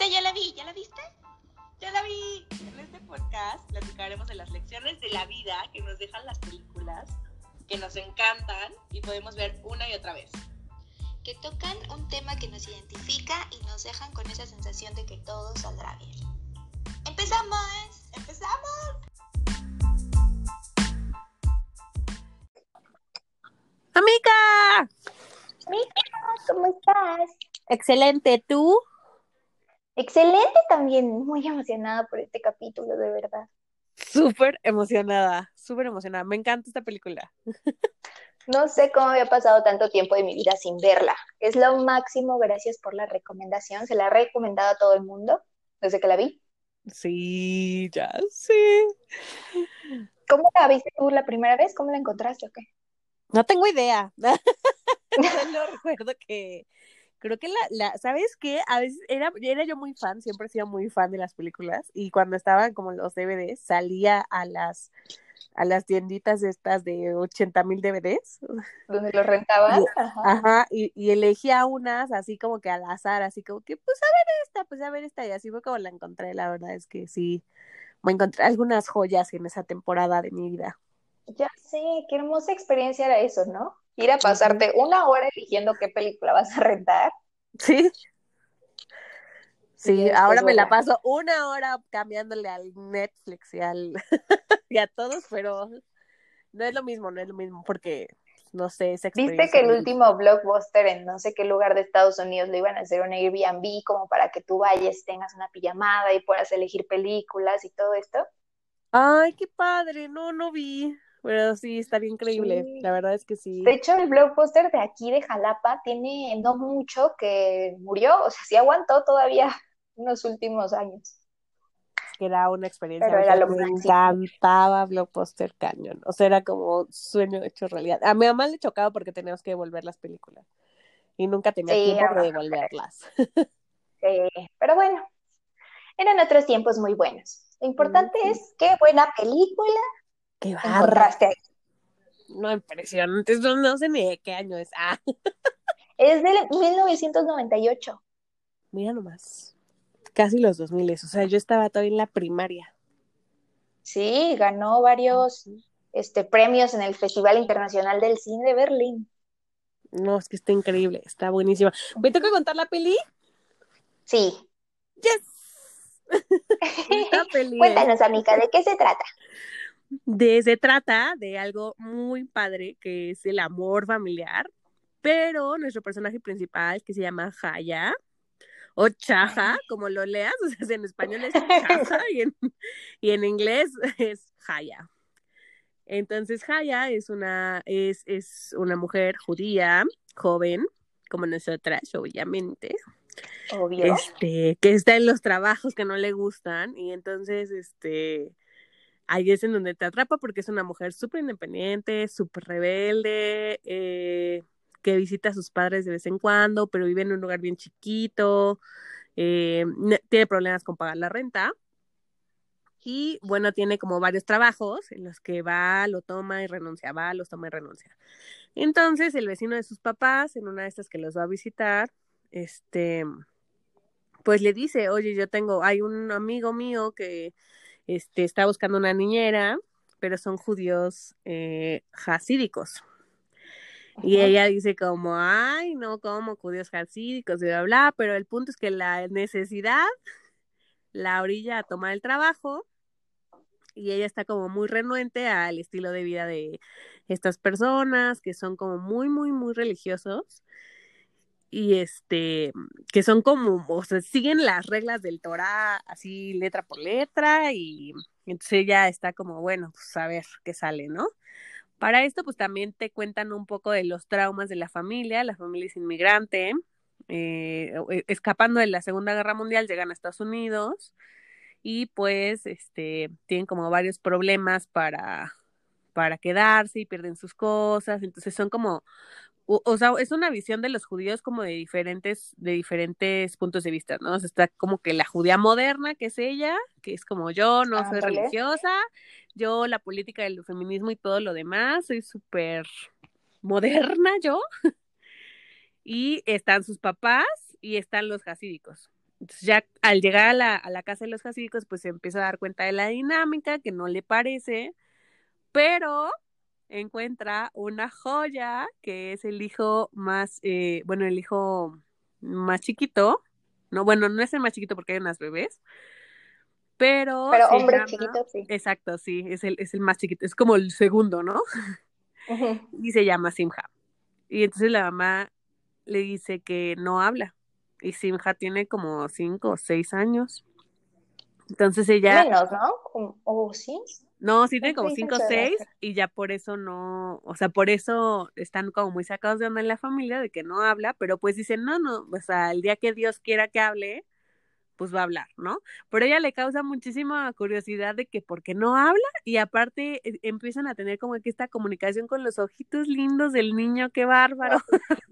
Esa ya la vi, ¿ya la viste? Ya la vi. En este podcast platicaremos de las lecciones de la vida que nos dejan las películas, que nos encantan y podemos ver una y otra vez. Que tocan un tema que nos identifica y nos dejan con esa sensación de que todo saldrá bien. ¡Empezamos! ¡Empezamos! ¡Amiga! Amiga, ¿cómo estás? Excelente, ¿tú? Excelente también, muy emocionada por este capítulo, de verdad. Súper emocionada, súper emocionada. Me encanta esta película. No sé cómo había pasado tanto tiempo de mi vida sin verla. Es lo máximo, gracias por la recomendación. Se la he recomendado a todo el mundo desde que la vi. Sí, ya sé. ¿Cómo la viste tú la primera vez? ¿Cómo la encontraste o qué? No tengo idea. Solo recuerdo que creo que la, la, ¿sabes qué? A veces era, era yo muy fan, siempre he sido muy fan de las películas y cuando estaban como los DVDs salía a las a las tienditas estas de 80 mil DVDs. ¿Donde los rentabas? Ajá, ajá y, y, elegía unas así como que al azar, así como que pues a ver esta, pues a ver esta y así fue como la encontré, la verdad es que sí, me encontré algunas joyas en esa temporada de mi vida. Ya sé, qué hermosa experiencia era eso, ¿no? Ir a pasarte una hora eligiendo qué película vas a rentar. Sí. Sí, ahora me la paso una hora cambiándole al Netflix y al y a todos, pero no es lo mismo, no es lo mismo porque no sé, esa Viste que el último blockbuster en no sé qué lugar de Estados Unidos le iban a hacer un Airbnb como para que tú vayas, tengas una pijamada y puedas elegir películas y todo esto. Ay, qué padre, no, no vi. Pero sí, estaría increíble, sí. la verdad es que sí. De hecho, el blockbuster de aquí de Jalapa tiene no mucho que murió, o sea, sí aguantó todavía unos últimos años. Es que era una experiencia. Pero era lo me encantaba Blockbuster Canyon, o sea, era como sueño hecho realidad. A mi mamá le chocaba porque teníamos que devolver las películas y nunca tenía sí, tiempo de devolverlas. Sí, pero bueno, eran otros tiempos muy buenos. Lo importante mm. es qué buena película Qué ahí. No, impresionante. No, no sé ni de qué año es. Ah. Es del 1998. Mira nomás. Casi los 2000. O sea, yo estaba todavía en la primaria. Sí, ganó varios este, premios en el Festival Internacional del Cine de Berlín. No, es que está increíble. Está buenísima. ¿Me toca contar la peli? Sí. Yes. peli Cuéntanos, amiga, ¿de qué se trata? De, se trata de algo muy padre que es el amor familiar, pero nuestro personaje principal que se llama Jaya o Chaja, como lo leas, o sea, en español es Chaja y en, y en inglés es Jaya. Entonces Jaya es una, es, es una mujer judía, joven, como nosotras, obviamente. Obvio. Este, que está en los trabajos que no le gustan, y entonces, este, ahí es en donde te atrapa porque es una mujer súper independiente, súper rebelde, eh, que visita a sus padres de vez en cuando, pero vive en un lugar bien chiquito, eh, tiene problemas con pagar la renta. Y bueno, tiene como varios trabajos en los que va, lo toma y renuncia, va, los toma y renuncia. Entonces, el vecino de sus papás, en una de estas que los va a visitar, este, pues le dice, oye, yo tengo, hay un amigo mío que este, está buscando una niñera, pero son judíos eh, hasídicos. Y ella dice como, ay, no, como judíos hasídicos y bla, bla, pero el punto es que la necesidad la orilla a tomar el trabajo y ella está como muy renuente al estilo de vida de estas personas que son como muy, muy, muy religiosos y este, que son como, o sea, siguen las reglas del Torah así letra por letra y entonces ella está como, bueno, pues a ver qué sale, ¿no? Para esto, pues también te cuentan un poco de los traumas de la familia, la familia es inmigrante, eh, escapando de la Segunda Guerra Mundial, llegan a Estados Unidos y pues, este, tienen como varios problemas para, para quedarse y pierden sus cosas, entonces son como o, o, sea, es una visión de los judíos como de diferentes, de diferentes puntos de vista, ¿no? O sea, está como que la judía moderna, que es ella, que es como yo, no soy Ándale. religiosa, yo la política del feminismo y todo lo demás, soy súper moderna yo. y están sus papás y están los hasídicos. Entonces ya al llegar a la, a la casa de los jasicos, pues se empieza a dar cuenta de la dinámica, que no le parece, pero encuentra una joya que es el hijo más, eh, bueno, el hijo más chiquito, no, bueno, no es el más chiquito porque hay unas bebés, pero... Pero hombre llama- chiquito, sí. Exacto, sí, es el, es el más chiquito, es como el segundo, ¿no? Y se llama Simha. Y entonces la mamá le dice que no habla. Y Simha tiene como cinco o seis años. Entonces ella, Menos, ¿no? ¿O sí? No, sí tiene ¿Cuánto como cinco o seis y ya por eso no, o sea, por eso están como muy sacados de onda en la familia de que no habla, pero pues dicen, no, no, o sea, el día que Dios quiera que hable, pues va a hablar, ¿no? Pero ella le causa muchísima curiosidad de que por qué no habla y aparte eh, empiezan a tener como que esta comunicación con los ojitos lindos del niño, qué bárbaro.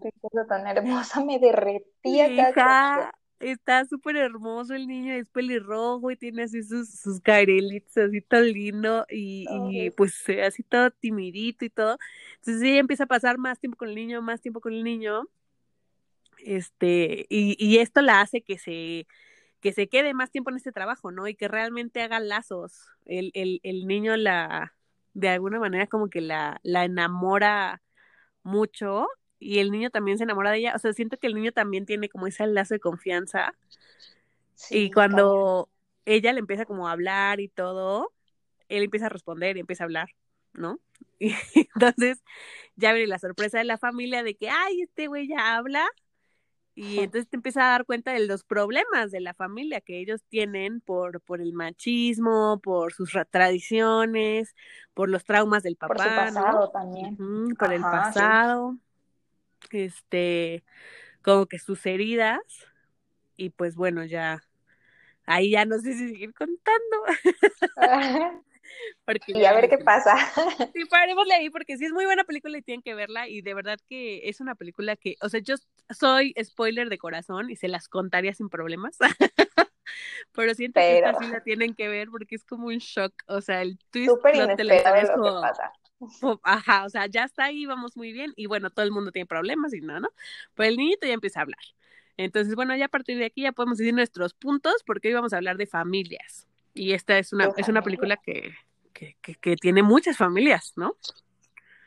Qué cosa tan hermosa, me derretía Está súper hermoso el niño, es pelirrojo y tiene así sus, sus carelitos así todo lindo y, y pues así todo timidito y todo. Entonces ella empieza a pasar más tiempo con el niño, más tiempo con el niño. Este, y, y esto la hace que se, que se quede más tiempo en este trabajo, ¿no? Y que realmente haga lazos. El, el, el niño la, de alguna manera como que la, la enamora mucho y el niño también se enamora de ella. O sea, siento que el niño también tiene como ese lazo de confianza. Sí, y cuando ella le empieza como a hablar y todo, él empieza a responder y empieza a hablar, ¿no? Y entonces ya viene la sorpresa de la familia de que, ay, este güey ya habla. Y entonces te empieza a dar cuenta de los problemas de la familia que ellos tienen por, por el machismo, por sus ra- tradiciones, por los traumas del Por papá, su ¿no? pasado también. Por el sí. Este, como que sus heridas, y pues bueno, ya, ahí ya no sé si seguir contando, porque Y a ver qué pasa. Sí, parémosle ahí, porque sí es muy buena película y tienen que verla, y de verdad que es una película que, o sea, yo soy spoiler de corazón y se las contaría sin problemas, pero siento que esta Pero- sí la tienen que ver porque es como un shock, o sea, el twist Súper inesperado es lo que como- pasa. Ajá, o sea, ya está ahí, vamos muy bien. Y bueno, todo el mundo tiene problemas y no, ¿no? Pero el niñito ya empieza a hablar. Entonces, bueno, ya a partir de aquí ya podemos decir nuestros puntos porque hoy vamos a hablar de familias. Y esta es una, es una película que, que, que, que tiene muchas familias, ¿no?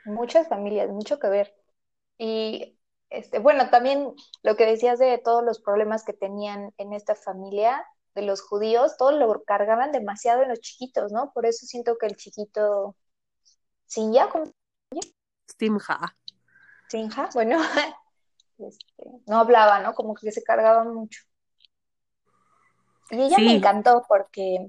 Muchas familias, mucho que ver. Y este, bueno, también lo que decías de todos los problemas que tenían en esta familia de los judíos, todo lo cargaban demasiado en los chiquitos, ¿no? Por eso siento que el chiquito Sinja, ¿cómo? Simha. Sinja, bueno, este, no hablaba, ¿no? Como que se cargaba mucho. Y ella me encantó porque,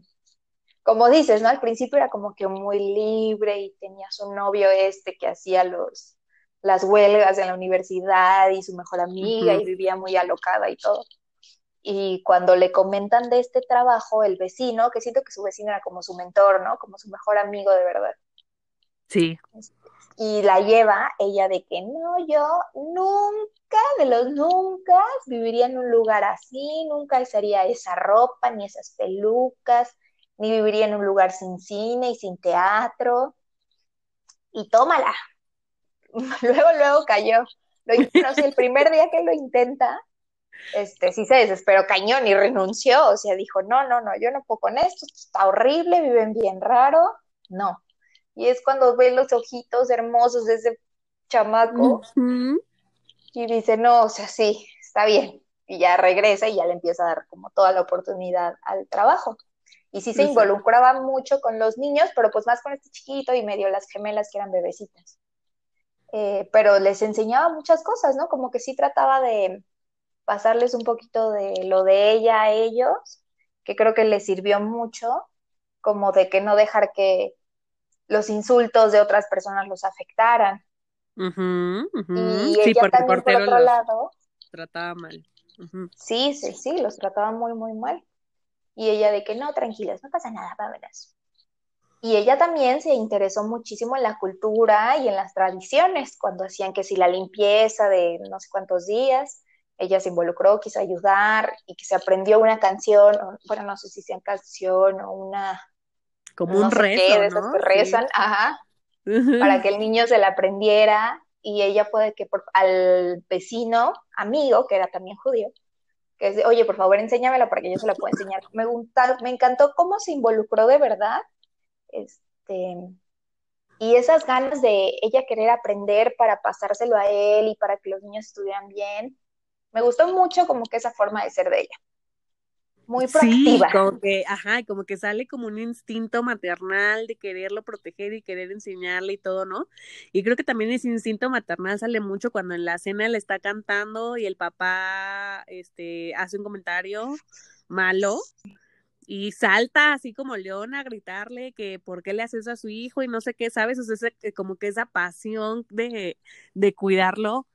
como dices, ¿no? Al principio era como que muy libre y tenía su novio este que hacía los, las huelgas en la universidad y su mejor amiga y vivía muy alocada y todo. Y cuando le comentan de este trabajo, el vecino, que siento que su vecino era como su mentor, ¿no? Como su mejor amigo de verdad. Sí. Y la lleva ella de que no, yo nunca, de los nunca, viviría en un lugar así, nunca usaría esa ropa, ni esas pelucas, ni viviría en un lugar sin cine y sin teatro. Y tómala. Luego, luego cayó. Lo, no el primer día que lo intenta, este, sí se desesperó cañón y renunció. O sea, dijo, no, no, no, yo no puedo con esto, esto está horrible, viven bien raro. No. Y es cuando ve los ojitos hermosos de ese chamaco y dice, no, o sea, sí, está bien. Y ya regresa y ya le empieza a dar como toda la oportunidad al trabajo. Y sí se involucraba mucho con los niños, pero pues más con este chiquito y medio las gemelas que eran bebecitas. Eh, pero les enseñaba muchas cosas, ¿no? Como que sí trataba de pasarles un poquito de lo de ella a ellos, que creo que les sirvió mucho, como de que no dejar que los insultos de otras personas los afectaran. Y Sí, ella porque también, por otro los lado, trataba mal. Sí, sí, sí, los trataba muy, muy mal. Y ella de que no, tranquilos, no pasa nada, vámonos. Y ella también se interesó muchísimo en la cultura y en las tradiciones, cuando hacían que si la limpieza de no sé cuántos días, ella se involucró, quiso ayudar y que se aprendió una canción, bueno, no sé si sea canción o una, Como no un rezo, qué, de esas ¿no? que Sí. rezan, ajá, para que el niño se la aprendiera y ella puede que por, al vecino, amigo, que era también judío, que es de, oye, por favor, enséñamela para que yo se la pueda enseñar. Me, me encantó cómo se involucró de verdad, este, y esas ganas de ella querer aprender para pasárselo a él y para que los niños estuvieran bien. Me gustó mucho como que esa forma de ser de ella muy proactiva. Sí, como que, ajá, como que sale como un instinto maternal de quererlo proteger y querer enseñarle y todo, ¿no? Y creo que también ese instinto maternal sale mucho cuando en la cena le está cantando y el papá este hace un comentario malo y salta así como león a gritarle que por qué le hace eso a su hijo y no sé qué, ¿sabes? O sea, como que esa pasión de, de cuidarlo,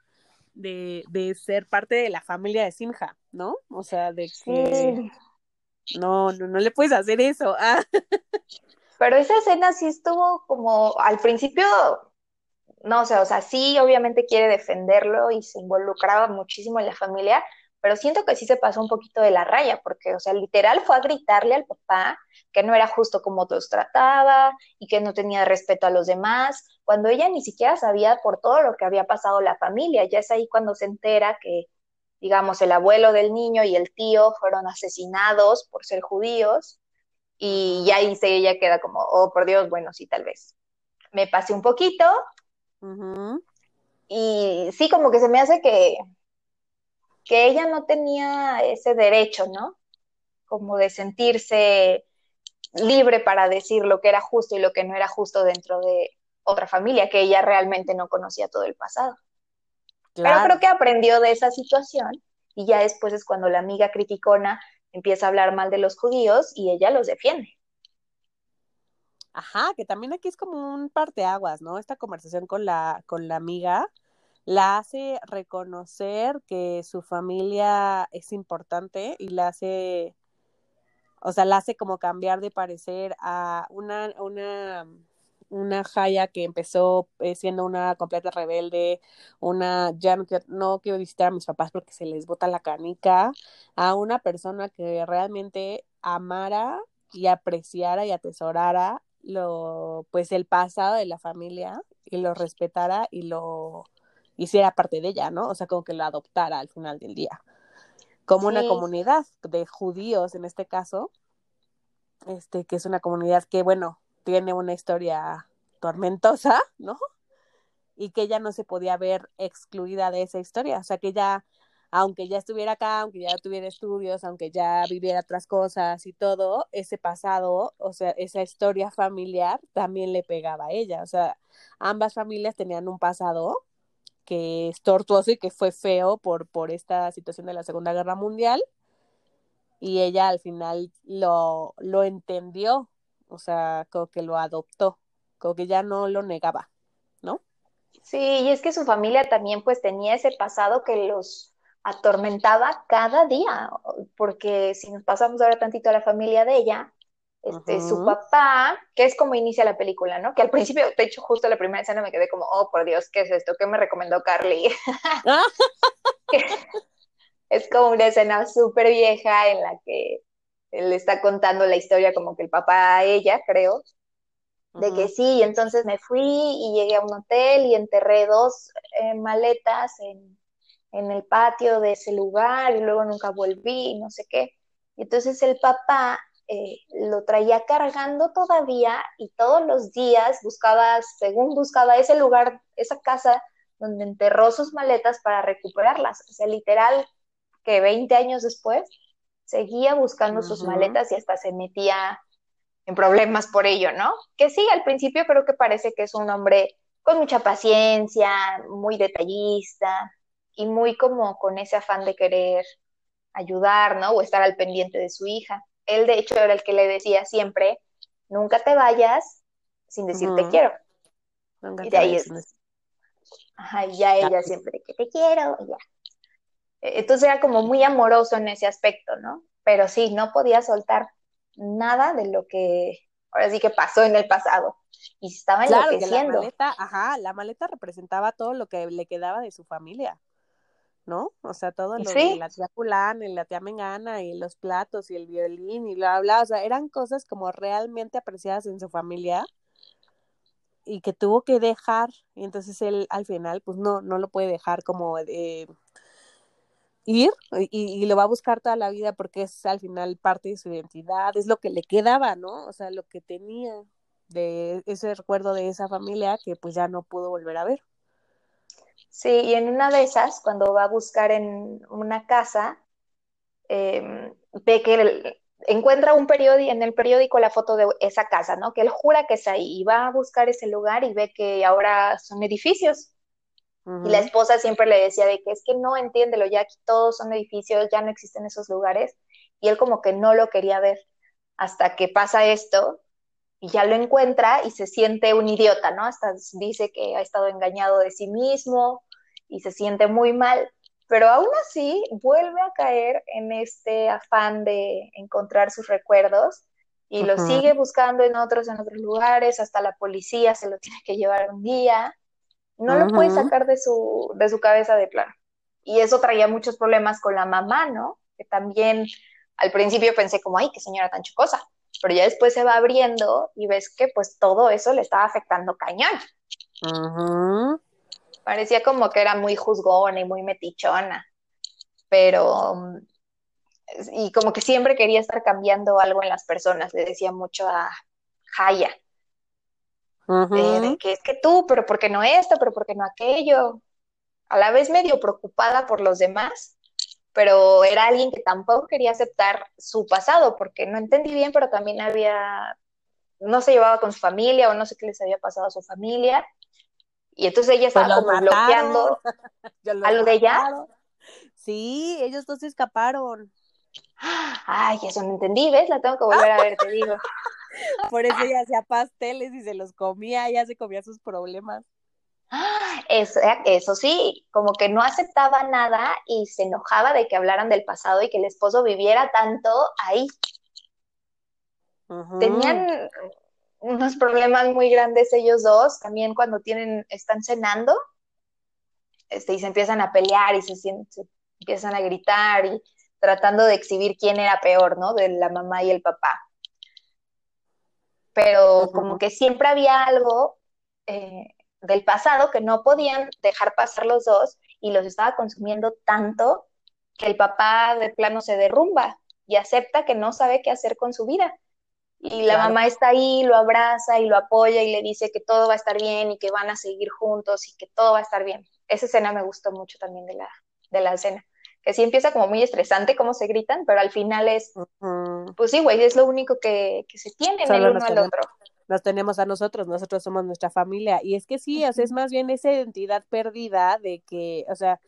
de, de ser parte de la familia de Simja, ¿no? O sea, de que no, no, no le puedes hacer eso. Ah. Pero esa escena sí estuvo como al principio, no sé, o sea, sí, obviamente quiere defenderlo y se involucraba muchísimo en la familia, pero siento que sí se pasó un poquito de la raya, porque, o sea, literal fue a gritarle al papá que no era justo como los trataba y que no tenía respeto a los demás, cuando ella ni siquiera sabía por todo lo que había pasado la familia. Ya es ahí cuando se entera que digamos, el abuelo del niño y el tío fueron asesinados por ser judíos y ya ahí se, ella queda como, oh, por Dios, bueno, sí, tal vez. Me pasé un poquito y sí, como que se me hace que, que ella no tenía ese derecho, ¿no? Como de sentirse libre para decir lo que era justo y lo que no era justo dentro de otra familia, que ella realmente no conocía todo el pasado. Pero creo que aprendió de esa situación y ya después es cuando la amiga criticona empieza a hablar mal de los judíos y ella los defiende. Ajá, que también aquí es como un parteaguas, ¿no? Esta conversación con la, con la amiga la hace reconocer que su familia es importante y la hace, o sea, la hace como cambiar de parecer a una, una una Jaya que empezó eh, siendo una completa rebelde, una ya no quiero, no quiero visitar a mis papás porque se les bota la canica, a una persona que realmente amara y apreciara y atesorara lo pues el pasado de la familia y lo respetara y lo hiciera parte de ella, ¿no? O sea, como que lo adoptara al final del día. Como una comunidad de judíos en este caso, este que es una comunidad que bueno, tiene una historia tormentosa, ¿no? Y que ella no se podía ver excluida de esa historia, o sea que ya, aunque ya estuviera acá, aunque ya tuviera estudios, aunque ya viviera otras cosas y todo, ese pasado, o sea, esa historia familiar también le pegaba a ella, o sea, ambas familias tenían un pasado que es tortuoso y que fue feo por, por esta situación de la Segunda Guerra Mundial, y ella al final lo, lo entendió o sea, como que lo adoptó, como que ya no lo negaba, ¿no? Sí, y es que su familia también pues tenía ese pasado que los atormentaba cada día, porque si nos pasamos ahora tantito a la familia de ella, este, su papá, que es como inicia la película, ¿no? Que al principio, de hecho, justo la primera escena me quedé como, oh, por Dios, ¿qué es esto? ¿Qué me recomendó Carly? es como una escena súper vieja en la que le está contando la historia como que el papá a ella, creo, de que sí, y entonces me fui y llegué a un hotel y enterré dos eh, maletas en, el patio de ese lugar y luego nunca volví, no sé qué. Y entonces el papá eh, lo traía cargando todavía y todos los días buscaba, según buscaba ese lugar, esa casa donde enterró sus maletas para recuperarlas. O sea, literal, que 20 años después, seguía buscando sus maletas y hasta se metía en problemas por ello, ¿no? Que sí, al principio creo que parece que es un hombre con mucha paciencia, muy detallista y muy como con ese afán de querer ayudar, ¿no? O estar al pendiente de su hija. Él, de hecho, era el que le decía siempre, nunca te vayas sin decirte te quiero. y de ahí es... Ajá, y ya ella siempre que te quiero, y ya. Entonces era como muy amoroso en ese aspecto, ¿no? Pero sí, no podía soltar nada de lo que ahora sí que pasó en el pasado. Y estaba enloqueciendo. la maleta, ajá, la maleta representaba todo lo que le quedaba de su familia, ¿no? O sea, todo lo de la tía Fulana y la tía Mengana y los platos y el violín y bla, bla, o sea, eran cosas como realmente apreciadas en su familia y que tuvo que dejar y entonces él al final pues no, no lo puede dejar como eh, ir y, y, lo va a buscar toda la vida porque es al final parte de su identidad, es lo que le quedaba, ¿no? O sea, lo que tenía de ese recuerdo de esa familia que pues ya no pudo volver a ver. Sí, y en una de esas, cuando va a buscar en una casa, eh, ve que encuentra un periódico, en el periódico la foto de esa casa, ¿no? Que él jura que es ahí y va a buscar ese lugar y ve que ahora son edificios. Y la esposa siempre le decía de que es que no entiéndelo, ya aquí todos son edificios, ya no existen esos lugares. Y él como que no lo quería ver hasta que pasa esto y ya lo encuentra y se siente un idiota, ¿no? Hasta dice que ha estado engañado de sí mismo y se siente muy mal pero aún así vuelve a caer en este afán de encontrar sus recuerdos y lo sigue buscando en otros, en otros lugares, hasta la policía se lo tiene que llevar un día, no lo puede sacar de su, de su cabeza de plano. Y eso traía muchos problemas con la mamá, ¿no? Que también al principio pensé como, ay, qué señora tan chocosa, pero ya después se va abriendo y ves que pues todo eso le estaba afectando cañón parecía como que era muy juzgona y muy metichona, pero y como que siempre quería estar cambiando algo en las personas, le decía mucho a Jaya, de, que es que tú, pero ¿por qué no esto? pero ¿por qué no aquello? A la vez medio preocupada por los demás, pero era alguien que tampoco quería aceptar su pasado, porque no entendí bien, pero también había, no se llevaba con su familia o no sé qué les había pasado a su familia, y entonces ella pues estaba como bloqueando a lo de ella. Sí, ellos dos se escaparon. Ay, eso no entendí, ¿ves? La tengo que volver a ver, te digo. Por eso ella hacía pasteles y se los comía, ella se comía sus problemas. Eso, eso sí, como que no aceptaba nada y se enojaba de que hablaran del pasado y que el esposo viviera tanto ahí. Tenían unos problemas muy grandes ellos dos, también cuando tienen, están cenando, este, y se empiezan a pelear y se, se empiezan a gritar y tratando de exhibir quién era peor, ¿no? De la mamá y el papá. Pero como que siempre había algo eh, del pasado que no podían dejar pasar los dos y los estaba consumiendo tanto que el papá de plano se derrumba y acepta que no sabe qué hacer con su vida y la mamá está ahí, lo abraza y lo apoya y le dice que todo va a estar bien y que van a seguir juntos y que todo va a estar bien. Esa escena me gustó mucho también de la, de la escena. Que sí empieza como muy estresante cómo se gritan, pero al final es, pues sí, güey, es lo único que, que se tiene el uno al otro. Nos tenemos a nosotros, nosotros somos nuestra familia. Y es que sí, o sea, es más bien esa identidad perdida de que, o sea,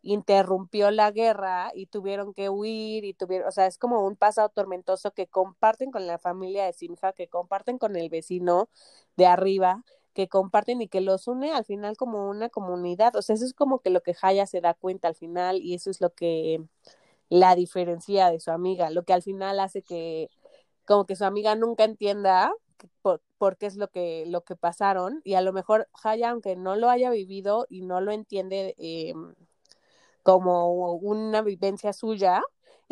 interrumpió la guerra y tuvieron que huir y tuvieron, o sea, es como un pasado tormentoso que comparten con la familia de Simha, que comparten con el vecino de arriba, que comparten y que los une al final como una comunidad. O sea, eso es como que lo que Haya se da cuenta al final y eso es lo que la diferencia de su amiga, lo que al final hace que como que su amiga nunca entienda por, qué es lo que, lo que pasaron y a lo mejor Haya, aunque no lo haya vivido y no lo entiende, eh, como una vivencia suya,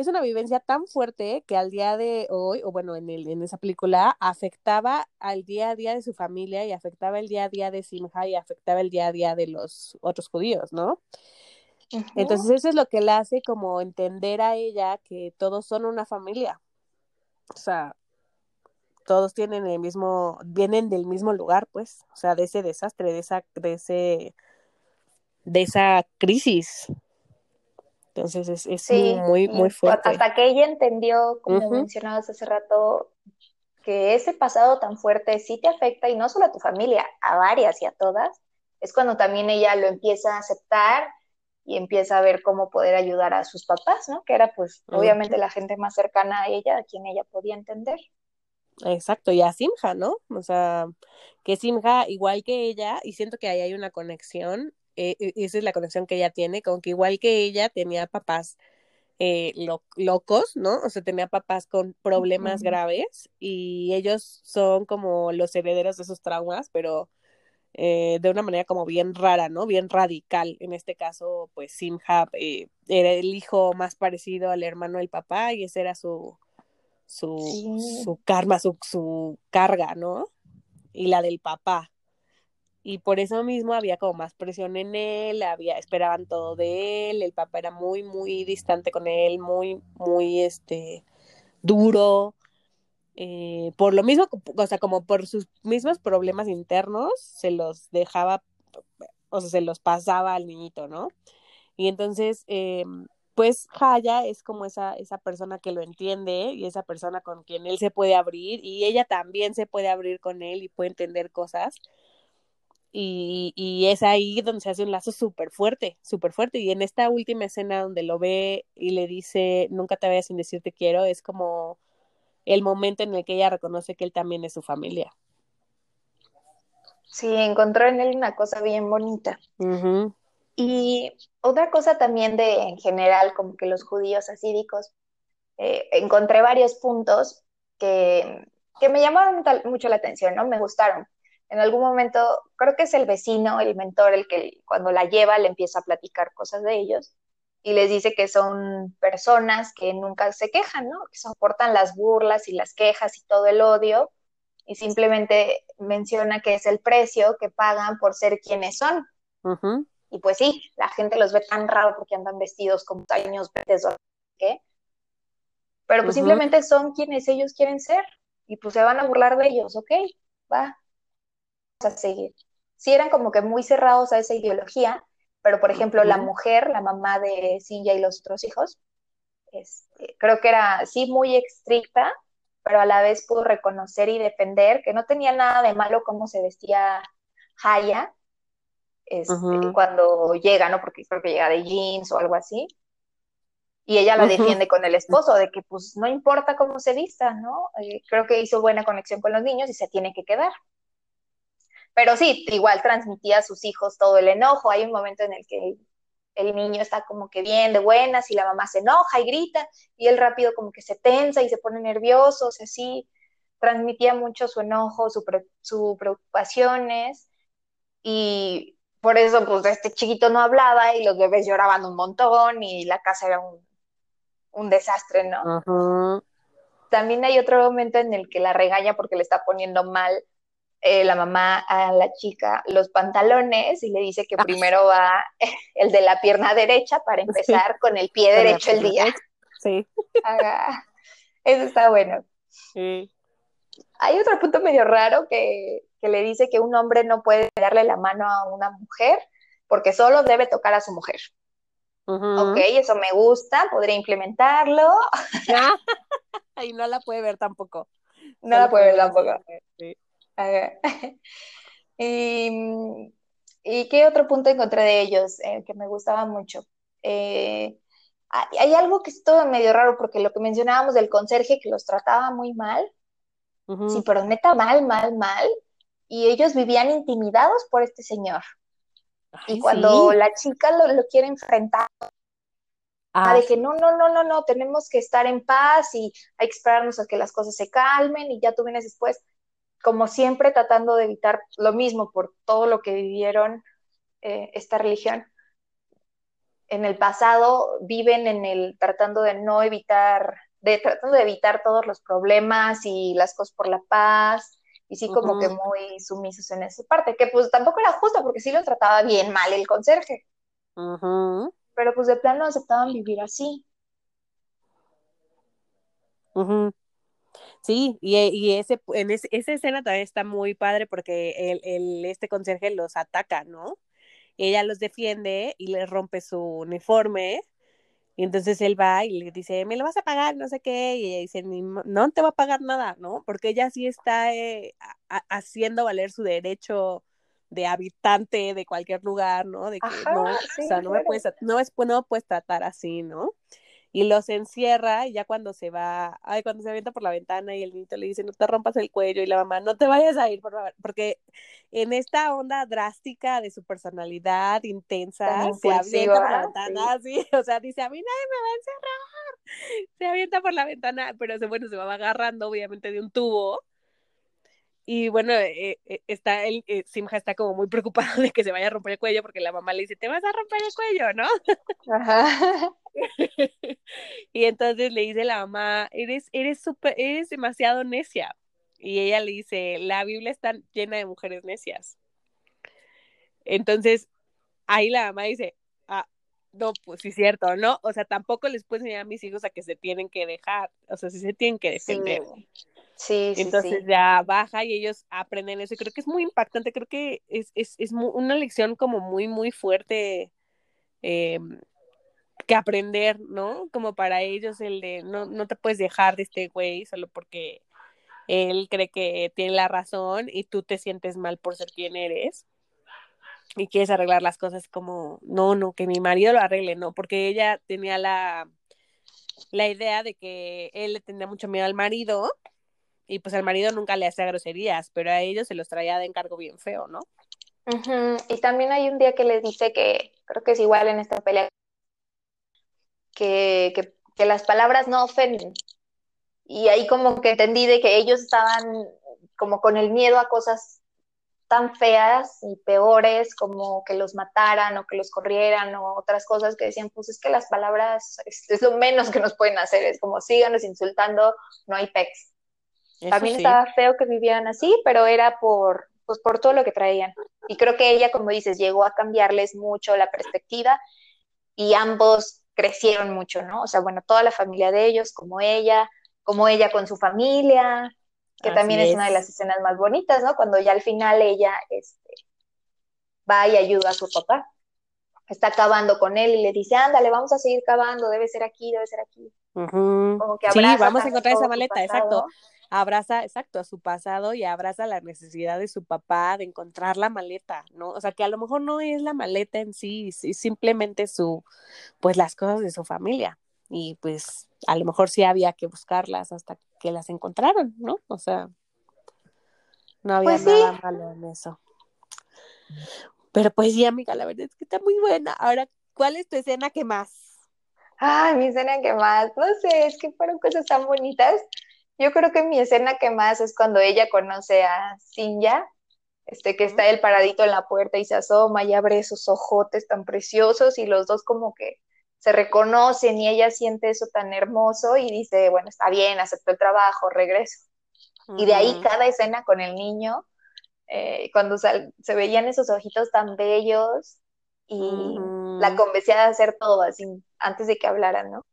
es una vivencia tan fuerte que al día de hoy, o bueno, en, el, en esa película, afectaba al día a día de su familia y afectaba el día a día de Simha y afectaba el día a día de los otros judíos, ¿no? Entonces eso es lo que le hace como entender a ella que todos son una familia. O sea, todos tienen el mismo, vienen del mismo lugar, pues, o sea, de ese desastre, de esa, de ese, de esa crisis entonces es, es muy, muy fuerte. Hasta que ella entendió, como mencionabas hace rato, que ese pasado tan fuerte sí te afecta y no solo a tu familia, a varias y a todas, es cuando también ella lo empieza a aceptar y empieza a ver cómo poder ayudar a sus papás, ¿no? Que era pues obviamente la gente más cercana a ella, a quien ella podía entender. Exacto, y a Simja, ¿no? O sea, que Simja, igual que ella, y siento que ahí hay una conexión, eh, e, esa es la conexión que ella tiene, con que igual que ella tenía papás eh, locos, ¿no? O sea, tenía papás con problemas graves y ellos son como los herederos de esos traumas, pero eh, de una manera como bien rara, ¿no? Bien radical. En este caso, pues Simhab era el hijo más parecido al hermano del papá y ese era su, su, su karma, su, su carga, ¿no? Y la del papá. Y por eso mismo había como más presión en él, había, esperaban todo de él, el papá era muy, muy distante con él, muy, muy, este, duro, eh, por lo mismo, o sea, como por sus mismos problemas internos, se los dejaba, o sea, se los pasaba al niñito, ¿no? Y entonces, eh, pues Haya es como esa, esa persona que lo entiende y esa persona con quien él se puede abrir y ella también se puede abrir con él y puede entender cosas. Y, y es ahí donde se hace un lazo súper fuerte, súper fuerte. Y en esta última escena donde lo ve y le dice, nunca te vayas sin decir te quiero, es como el momento en el que ella reconoce que él también es su familia. Sí, encontró en él una cosa bien bonita. Y otra cosa también de, en general, como que los judíos asídicos, eh, encontré varios puntos que, que me llamaron mucho la atención, ¿no? Me gustaron. En algún momento, creo que es el vecino, el mentor, el que cuando la lleva le empieza a platicar cosas de ellos y les dice que son personas que nunca se quejan, ¿no? Que soportan las burlas y las quejas y todo el odio y simplemente menciona que es el precio que pagan por ser quienes son. Y pues sí, la gente los ve tan raro porque andan vestidos como años verdes o qué. Pero pues simplemente son quienes ellos quieren ser y pues se van a burlar de ellos, ¿ok? Va, a seguir. Sí eran como que muy cerrados a esa ideología, pero por ejemplo, la mujer, la mamá de Cinja y los otros hijos, este, creo que era sí muy estricta, pero a la vez pudo reconocer y defender que no tenía nada de malo cómo se vestía Haya este, cuando llega, ¿no? Porque creo que llega de jeans o algo así. Y ella la defiende con el esposo, de que pues no importa cómo se vista, ¿no? Eh, creo que hizo buena conexión con los niños y se tiene que quedar. Pero sí, igual transmitía a sus hijos todo el enojo. Hay un momento en el que el, niño está como que bien, de buenas, y la mamá se enoja y grita, y él rápido como que se tensa y se pone nervioso, o sea, sí, transmitía mucho su enojo, sus su preocupaciones, y por eso, pues, este chiquito no hablaba y los bebés lloraban un montón y la casa era un, un desastre, ¿no? También hay otro momento en el que la regaña porque le está poniendo mal eh, la mamá a la chica los pantalones y le dice que ah. primero va el de la pierna derecha para empezar con el pie derecho el día. Sí. eso está bueno. Hay otro punto medio raro que, le dice que un hombre no puede darle la mano a una mujer porque solo debe tocar a su mujer. Ok, eso me gusta, podría implementarlo. y no la puede ver tampoco. No la puede ver tampoco. Sí. Y, y, qué otro punto encontré de ellos eh, que me gustaba mucho? Eh, hay, algo que es todo medio raro, porque lo que mencionábamos del conserje que los trataba muy mal, sí, pero neta mal, mal, mal, y ellos vivían intimidados por este señor. y cuando la chica lo, lo quiere enfrentar, Ah, de que no, no, no, no, no, tenemos que estar en paz y hay que esperarnos a que las cosas se calmen y ya tú vienes después como siempre tratando de evitar lo mismo por todo lo que vivieron eh, esta religión. En el pasado viven en el tratando de no evitar, de tratando de evitar todos los problemas y las cosas por la paz, y sí como que muy sumisos en esa parte, que pues tampoco era justo porque sí lo trataba bien mal el conserje. Pero pues de plano aceptaban vivir así. Sí, y, y ese, en esa escena también está muy padre porque el, el, este conserje los ataca, ¿no? Ella los defiende y les rompe su uniforme. Y entonces él va y le dice, me lo vas a pagar, no sé qué. Y ella dice, no te va a pagar nada, ¿no? Porque ella sí está eh, haciendo valer su derecho de habitante de cualquier lugar, ¿no? De que no, o sea, no me puedes, no, es, no puedes tratar así, ¿no? Y los encierra y ya cuando se va, ay, cuando se avienta por la ventana y el niño le dice, no te rompas el cuello y la mamá, no te vayas a ir, por favor, porque en esta onda drástica de su personalidad intensa, se avienta por la ventana, sí. o sea, dice, a mí nadie me va a encerrar, se avienta por la ventana, pero se, bueno, se va agarrando obviamente de un tubo y bueno, eh, eh, está el, eh, Simja está como muy preocupado de que se vaya a romper el cuello porque la mamá le dice, te vas a romper el cuello, ¿no? Ajá. y entonces le dice la mamá, eres, eres súper, eres demasiado necia. Y ella le dice, la Biblia está llena de mujeres necias. Entonces, ahí la mamá dice, ah, no, pues sí es cierto, ¿no? O sea, tampoco les puedo enseñar a mis hijos a que se tienen que dejar, o sea, sí se tienen que defender. Sí, sí, Entonces ya baja y ellos aprenden eso. Y creo que es muy impactante, creo que es, es, es una lección como muy, muy fuerte eh, que aprender, ¿no? Como para ellos el de no, no te puedes dejar de este güey solo porque él cree que tiene la razón y tú te sientes mal por ser quien eres y quieres arreglar las cosas como, no, no, que mi marido lo arregle, no, porque ella tenía la, la idea de que él le tenía mucho miedo al marido y pues al marido nunca le hacía groserías, pero a ellos se los traía de encargo bien feo, ¿no? Y también hay un día que les dice que, creo que es igual en esta pelea, que, que, las palabras no ofenden. Y ahí como que entendí de que ellos estaban como con el miedo a cosas tan feas y peores como que los mataran o que los corrieran o otras cosas que decían, pues es que las palabras es, lo menos que nos pueden hacer, es como síganos insultando, no hay pex. Eso También sí. estaba feo que vivieran así, pero era por, pues por todo lo que traían. Y creo que ella, como dices, llegó a cambiarles mucho la perspectiva y ambos crecieron mucho, ¿no? O sea, bueno, toda la familia de ellos, como ella, como ella con su familia, que Así también es. una de las escenas más bonitas, ¿no? Cuando ya al final ella este, va y ayuda a su papá. Está cavando con él y le dice, ándale, vamos a seguir cavando, debe ser aquí, debe ser aquí. Ujú. Como que Sí, vamos a encontrar esa maleta, exacto. Abraza, exacto, a su pasado y abraza la necesidad de su papá de encontrar la maleta, ¿no? O sea, que a lo mejor no es la maleta en sí, es simplemente su, pues las cosas de su familia. Y pues a lo mejor sí había que buscarlas hasta que las encontraron, ¿no? O sea, no había Pues sí. nada malo en eso. Pero pues sí, amiga, la verdad es que está muy buena. Ahora, ¿cuál es tu escena que más? Ay, mi escena que más, no sé, es que fueron cosas tan bonitas. Yo creo que mi escena que más es cuando ella conoce a Sinja, este que está él paradito en la puerta y se asoma y abre esos ojotes tan preciosos y los dos como que se reconocen y ella siente eso tan hermoso y dice, bueno, está bien, aceptó el trabajo, regreso. Y de ahí cada escena con el niño, eh, cuando sal- se veían esos ojitos tan bellos y la convencía de hacer todo así antes de que hablaran, ¿no?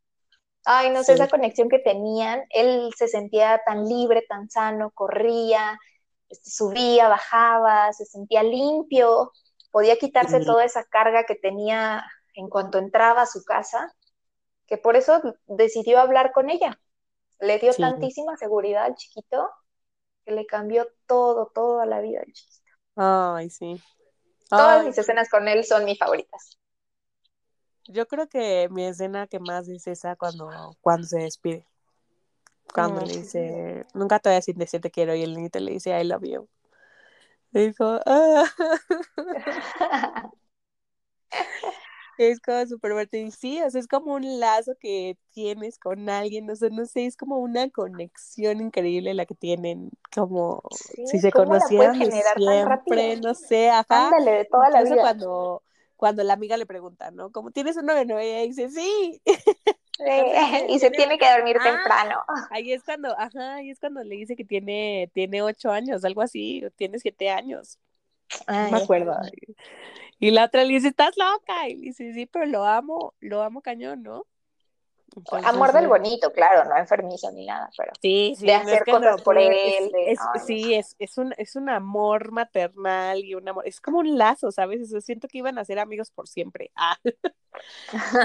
Ay, no sé, Sí. esa conexión que tenían, él se sentía tan libre, tan sano, corría, este, subía, bajaba, se sentía limpio, podía quitarse Sí. toda esa carga que tenía en cuanto entraba a su casa, que por eso decidió hablar con ella. Le dio Sí. tantísima seguridad al chiquito que le cambió todo, toda la vida al chiquito. Ay, sí. Todas Ay, mis escenas con él son mis favoritas. Yo creo que mi escena que más es esa cuando, cuando se despide. Cuando Mm. le dice, nunca te voy a decir, decir te quiero, y el niñito le dice, I love you. Dijo, ah. Es como súper fuerte. Y sí, o sea, es como un lazo que tienes con alguien, o sea, no sé, es como una conexión increíble la que tienen, como Sí, si se ¿cómo la puedes conocieran siempre, no sé, ajá. Ándale, de toda la vida. cuando, cuando la amiga le pregunta, ¿no? Como tienes un novio, ¿no? Y ella dice, sí. Entonces, y se tiene- que dormir Ah, temprano. Ahí es cuando, ajá, ahí es cuando le dice que tiene, tiene ocho años, algo así, o tiene siete años, no me Ay, acuerdo. Y la otra le dice, estás loca, y le dice, sí, pero lo amo, lo amo cañón, ¿no? Entonces, Amor del eh, bonito, claro, no enfermizo ni nada, pero Sí, sí, de no es hacer que cosas no, por él, es, de, es- ay, no sí, es, es un, es un amor maternal y un amor, es como un lazo, ¿sabes? Eso, siento que iban a ser amigos por siempre. Ah,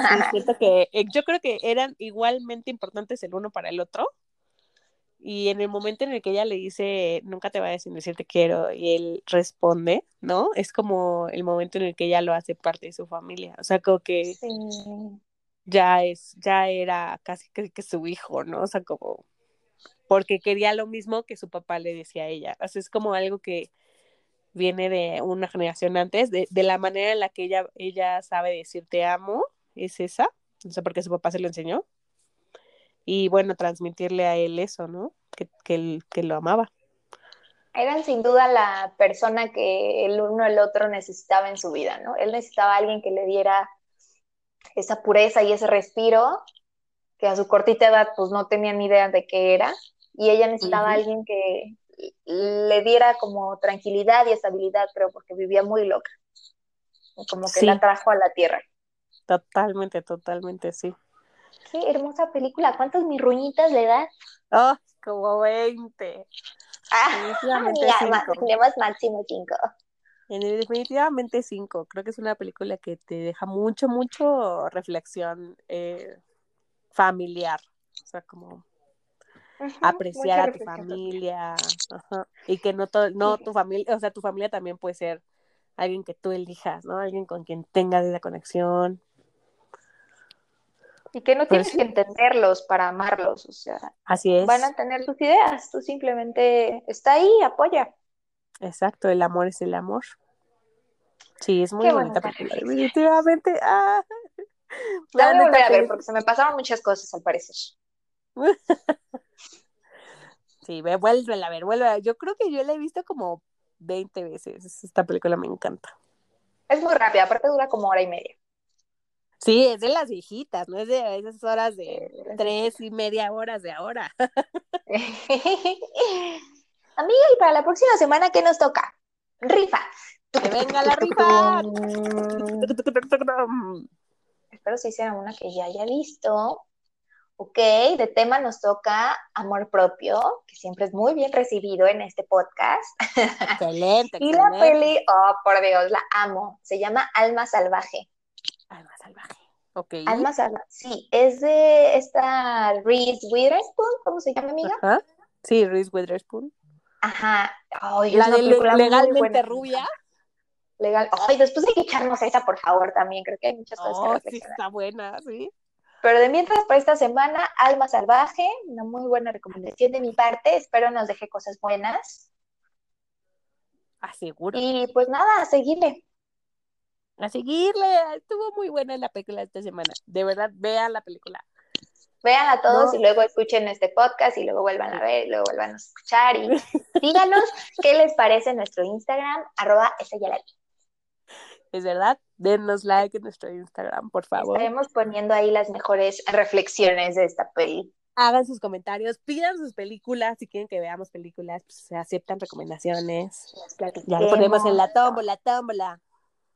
sí, siento que, eh, yo creo que eran igualmente importantes el uno para el otro. Y en el momento en el que ella le dice, nunca te vayas sin decir te quiero, y él responde, ¿no? Es como el momento en el que ella lo hace parte de su familia. O sea, como que Sí, ya es, ya era casi que, su hijo, ¿no? O sea, como porque quería lo mismo que su papá le decía a ella. O sea, es como algo que viene de una generación antes, de, de la manera en la que ella, ella sabe decir te amo, es esa, no sé por qué su papá se lo enseñó. Y bueno, transmitirle a él eso, ¿no? Que, que, él- que lo amaba. eran sin duda la persona que el uno el otro necesitaba en su vida, ¿no? Él necesitaba a alguien que le diera esa pureza y ese respiro que a su cortita edad pues no tenía ni idea de qué era y ella necesitaba uh alguien que le diera como tranquilidad y estabilidad, creo, porque vivía muy loca. Como que la trajo a la tierra. Totalmente, totalmente, sí. Qué hermosa película. ¿Cuántas mirruñitas le das? Oh, como 20. Ah, ya, máximo 5. Definitivamente cinco. Creo que es una película que te deja mucho, mucho reflexión eh, familiar. O sea, como apreciar a tu familia. ajá, Y que no, to- no tu familia, o sea, tu familia también puede ser alguien que tú elijas, ¿no? Alguien con quien tengas esa conexión. Y que no Pues tienes que entenderlos para amarlos, o sea, Así es. van a tener sus ideas, tú simplemente está ahí, apoya. Exacto, el amor es el amor. Sí, es muy Qué bonita película, definitivamente. Ah. La voy a neta volver a ver que- porque se me pasaron muchas cosas al parecer. Sí, ve, vuélvela a ver, vuelve. Yo creo que yo la he visto como 20 veces. Esta película me encanta. Es muy rápida, aparte dura como hora y media. Sí, es de las viejitas, no es de esas horas de tres y media horas de ahora. Amiga, y para la próxima semana, ¿qué nos toca? Rifa. ¡Que venga la rifa! Espero si hiciera una que ya haya visto. Ok, de tema nos toca amor propio, que siempre es muy bien recibido en este podcast. Excelente, Y la peli, oh, por Dios, la amo. Se llama Alma Salvaje. Alma salvaje. Ok. Alma Salvaje, sí, es de esta Reese Witherspoon, ¿cómo se llama, amiga? Ajá. Sí, Reese Witherspoon. Ajá. Ay, La de legalmente rubia. Legal. Ay, después hay que echarnos esa, por favor, también. Creo que hay muchas cosas que Oh, sí, está buena, sí. Pero de mientras, para esta semana, Alma Salvaje, una muy buena recomendación de mi parte. Espero nos deje cosas buenas. Aseguro. Y pues nada, a seguirle. A seguirle. Estuvo muy buena la película esta semana. De verdad, vean la película. Vean a todos No. y luego escuchen este podcast y luego vuelvan a ver y luego vuelvan a escuchar. Y díganos qué les parece nuestro Instagram, arroba esa ya la vi. Es verdad. Denos like en nuestro Instagram, por favor. Estaremos poniendo ahí las mejores reflexiones de esta peli. Hagan sus comentarios, pidan sus películas. Si quieren que veamos películas, pues se aceptan recomendaciones. Ya lo ponemos en la tómbola, tómbola.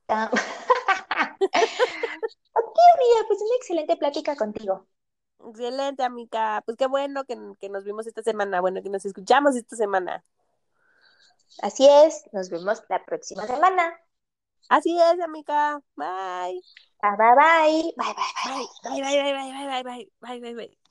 Ah. ok, amiga, pues una excelente plática contigo. Excelente, amiga. Pues qué bueno que, que nos vimos esta semana. Bueno, que nos escuchamos esta semana. Así es, nos vemos la próxima semana. Así es, amiga. Bye. Bye, bye, bye. Bye, bye, bye. Bye, bye, bye, bye, bye, bye, bye, bye, bye, bye.